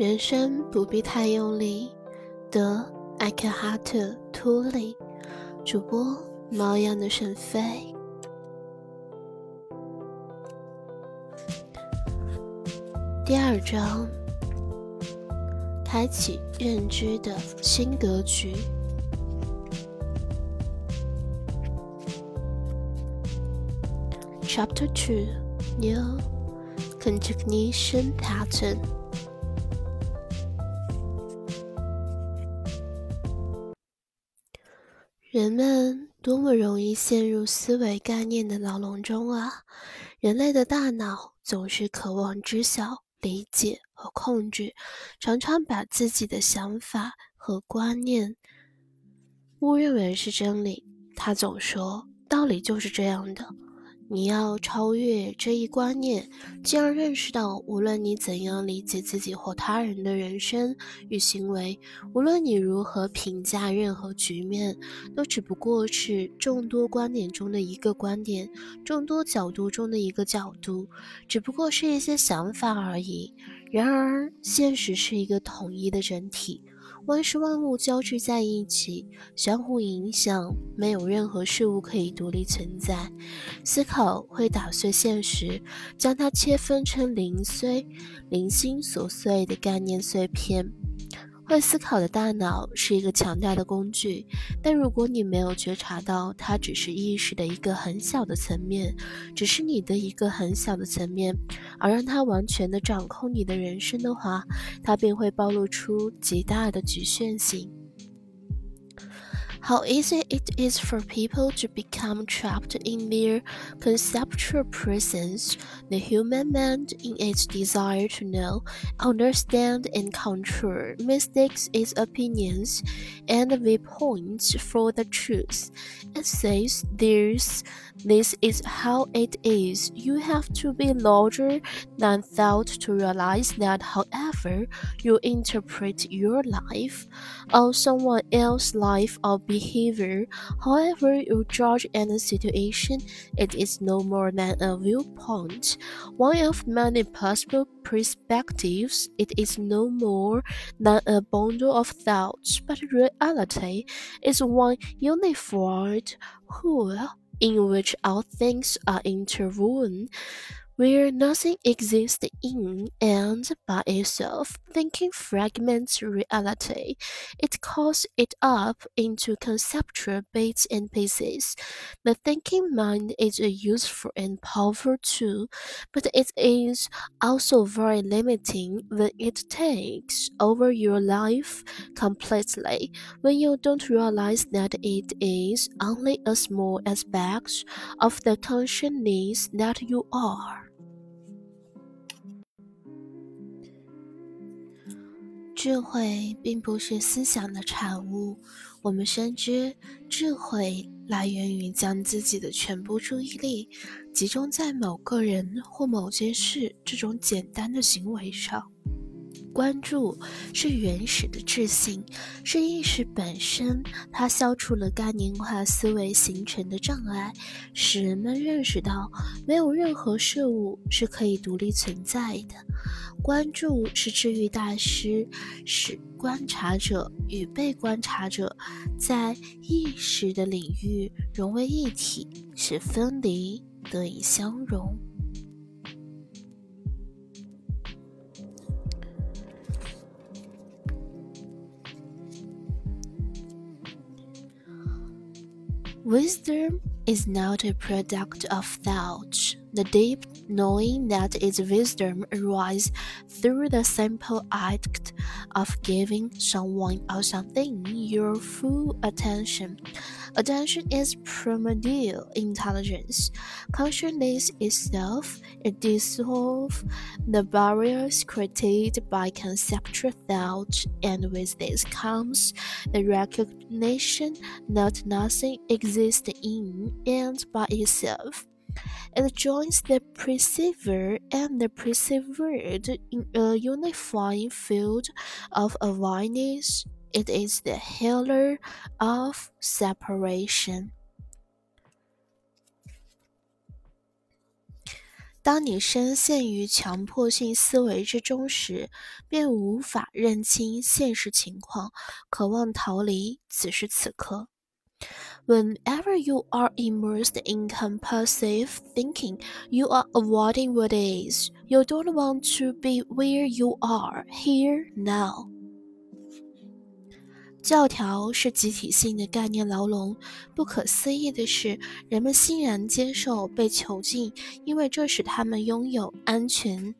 人生不必太用力，得艾克哈特·托利，主播猫样的沈飞。第二章，开启认知的新格局。Chapter Two: New Cognition Pattern。人们多么容易陷入思维概念的牢笼中啊！人类的大脑总是渴望知晓、理解和控制，常常把自己的想法和观念误认为是真理。他总说：“道理就是这样的。”你要超越这一观念，进而认识到，无论你怎样理解自己或他人的人生与行为，无论你如何评价任何局面，都只不过是众多观点中的一个观点，众多角度中的一个角度，只不过是一些想法而已。然而，现实是一个统一的整体。万事万物交织在一起，相互影响，没有任何事物可以独立存在。思考会打碎现实，将它切分成零碎、零星琐碎的概念碎片。会思考的大脑是一个强大的工具，但如果你没有觉察到它只是意识的一个很小的层面，只是你的一个很小的层面，而让它完全的掌控你的人生的话，它便会暴露出极大的局限性。How easy it is for people to become trapped in their conceptual prisons, the human mind, in its desire to know, understand, and control, mistakes its opinions and viewpoints for the truth. It says this, this is how it is. You have to be larger than thought to realize that, however you interpret your life or someone else's life or behavior, however you judge any situation, it is no more than a viewpoint, one of many possible perspectives. It is no more than a bundle of thoughts, but reality is one unified whole in which all things are interwoven where nothing exists in and by itself, thinking fragments reality. It calls it up into conceptual bits and pieces. The thinking mind is a useful and powerful tool, but it is also very limiting when it takes over your life completely, when you don't realize that it is only a small aspect of the consciousness that you are. 智慧并不是思想的产物，我们深知智慧来源于将自己的全部注意力集中在某个人或某件事这种简单的行为上。关注是原始的智性，是意识本身。它消除了概念化思维形成的障碍，使人们认识到没有任何事物是可以独立存在的。关注是治愈大师，使观察者与被观察者在意识的领域融为一体，使分离得以相融。Wisdom is not a product of thought. The deep knowing that is wisdom arises through the simple act of giving someone or something your full attention. Attention is primordial intelligence. Consciousness itself it dissolves the barriers created by conceptual thought, and with this comes the recognition that nothing exists in and by itself. It joins the perceiver and the perceived in a unifying field of awareness. It is the healer of separation. 当你深陷于强迫性思维之中时，便无法认清现实情况，渴望逃离此时此刻。Whenever you are immersed in compulsive thinking, you are avoiding what is. You don't want to be where you are here now. 教条是集体性的概念牢笼。不可思议的是，人们欣然接受被囚禁，因为这使他们拥有安全。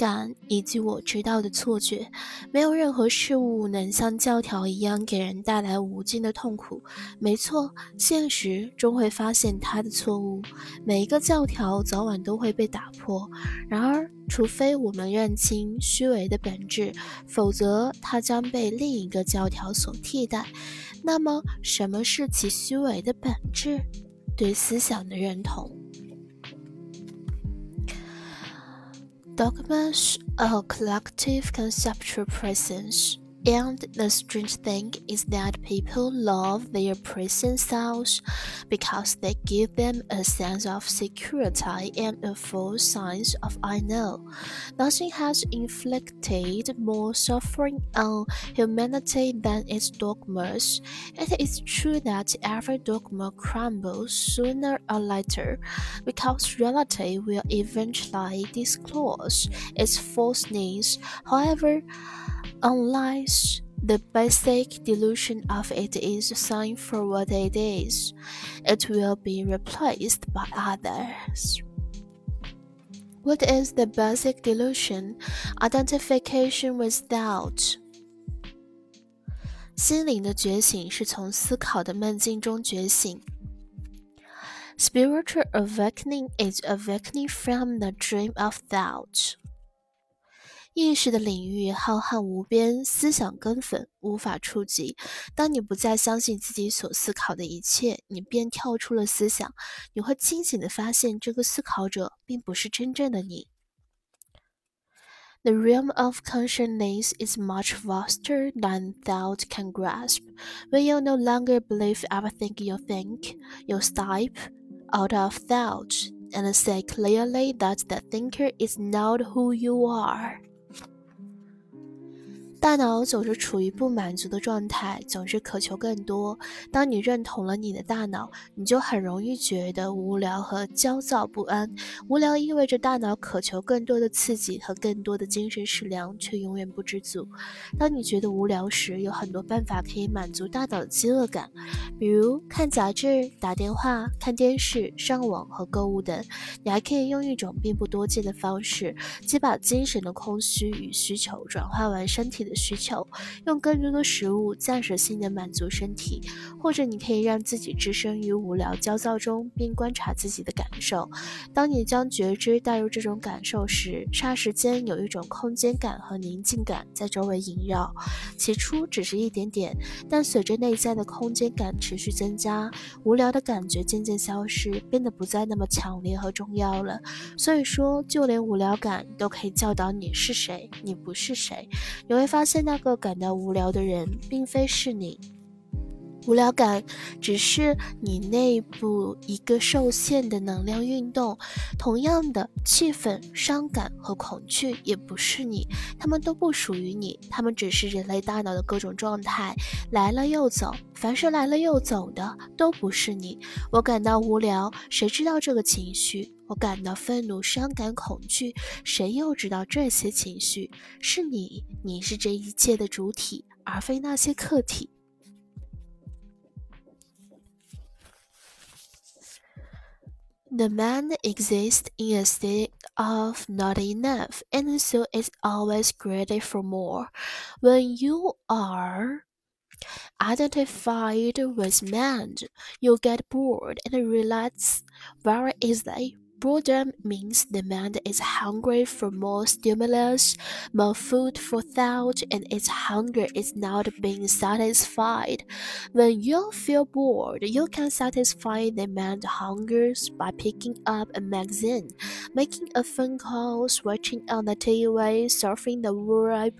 感以及我知道的错觉，没有任何事物能像教条一样给人带来无尽的痛苦。没错，现实终会发现它的错误。每一个教条早晚都会被打破。然而，除非我们认清虚伪的本质，否则它将被另一个教条所替代。那么，什么是其虚伪的本质？对思想的认同。Dogmas are collective conceptual presence. And the strange thing is that people love their prison cells because they give them a sense of security and a false sense of I know. Nothing has inflicted more suffering on humanity than its dogmas. It is true that every dogma crumbles sooner or later because reality will eventually disclose its falseness. However, unless the basic delusion of it is seen for what it is, it will be replaced by others. What is the basic delusion? Identification with doubt. 心灵的觉醒是从思考的梦境中觉醒。Spiritual awakening is awakening from the dream of doubt. 意识的领域浩瀚无边，思想根本无法触及。当你不再相信自己所思考的一切，你便跳出了思想。你会清醒地发现，这个思考者并不是真正的你。The realm of consciousness is much vaster than thought can grasp. When you no longer believe everything you think, you step out of thought and say clearly that the thinker is not who you are. 大脑总是处于不满足的状态，总是渴求更多。当你认同了你的大脑，你就很容易觉得无聊和焦躁不安。无聊意味着大脑渴求更多的刺激和更多的精神食粮，却永远不知足。当你觉得无聊时，有很多办法可以满足大脑的饥饿感，比如看杂志、打电话、看电视、上网和购物等。你还可以用一种并不多见的方式，即把精神的空虚与需求转化为身体的。的需求，用更多的食物暂时性的满足身体，或者你可以让自己置身于无聊焦躁中，并观察自己的感受。当你将觉知带入这种感受时，霎时间有一种空间感和宁静感在周围萦绕。起初只是一点点，但随着内在的空间感持续增加，无聊的感觉渐渐消失，变得不再那么强烈和重要了。所以说，就连无聊感都可以教导你是谁，你不是谁。你会发。发现那个感到无聊的人，并非是你。无聊感只是你内部一个受限的能量运动。同样的，气愤、伤感和恐惧也不是你，他们都不属于你，他们只是人类大脑的各种状态，来了又走。凡是来了又走的，都不是你。我感到无聊，谁知道这个情绪？我感到愤怒、伤感、恐惧，谁又知道这些情绪？是你，你是这一切的主体，而非那些客体。The mind exists in a state of not enough, and so is always greedy for more. When you are identified with mind, you get bored and relax very easily. Boredom means the mind is hungry for more stimulus, more food for thought, and its hunger is not being satisfied. When you feel bored, you can satisfy the mind hungers by picking up a magazine, making a phone call, watching on the TV, surfing the web,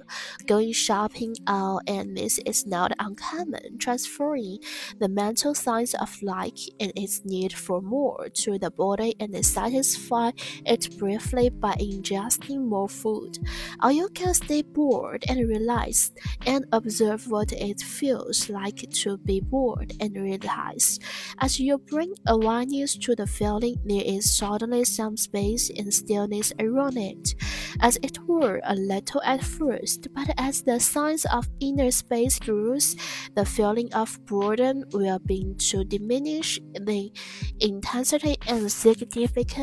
going shopping out, and this is not uncommon, transferring the mental science of like and its need for more to the body and the psyche satisfy it briefly by ingesting more food. Or you can stay bored and relax and observe what it feels like to be bored and relaxed. As you bring awareness to the feeling, there is suddenly some space and stillness around it, as it were a little at first, but as the sense of inner space grows, the feeling of boredom will begin to diminish the intensity and significance.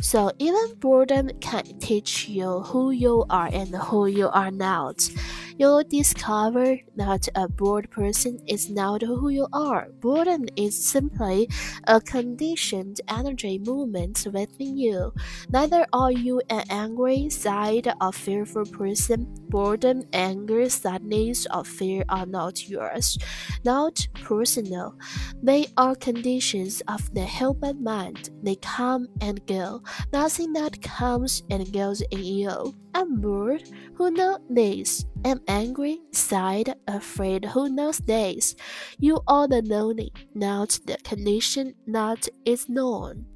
So even boredom can teach you who you are and who you are not. You'll discover that a bored person is not who you are. Boredom is simply a conditioned energy movement within you. Neither are you an angry, sad, or fearful person. Boredom, anger, sadness, or fear are not yours, not personal. They are conditions of the human mind. They come and go. Nothing that comes and goes in you. I'm bored. Who knows this? I'm angry, sad, afraid. Who knows this? You are the knowing, not the condition, not its known.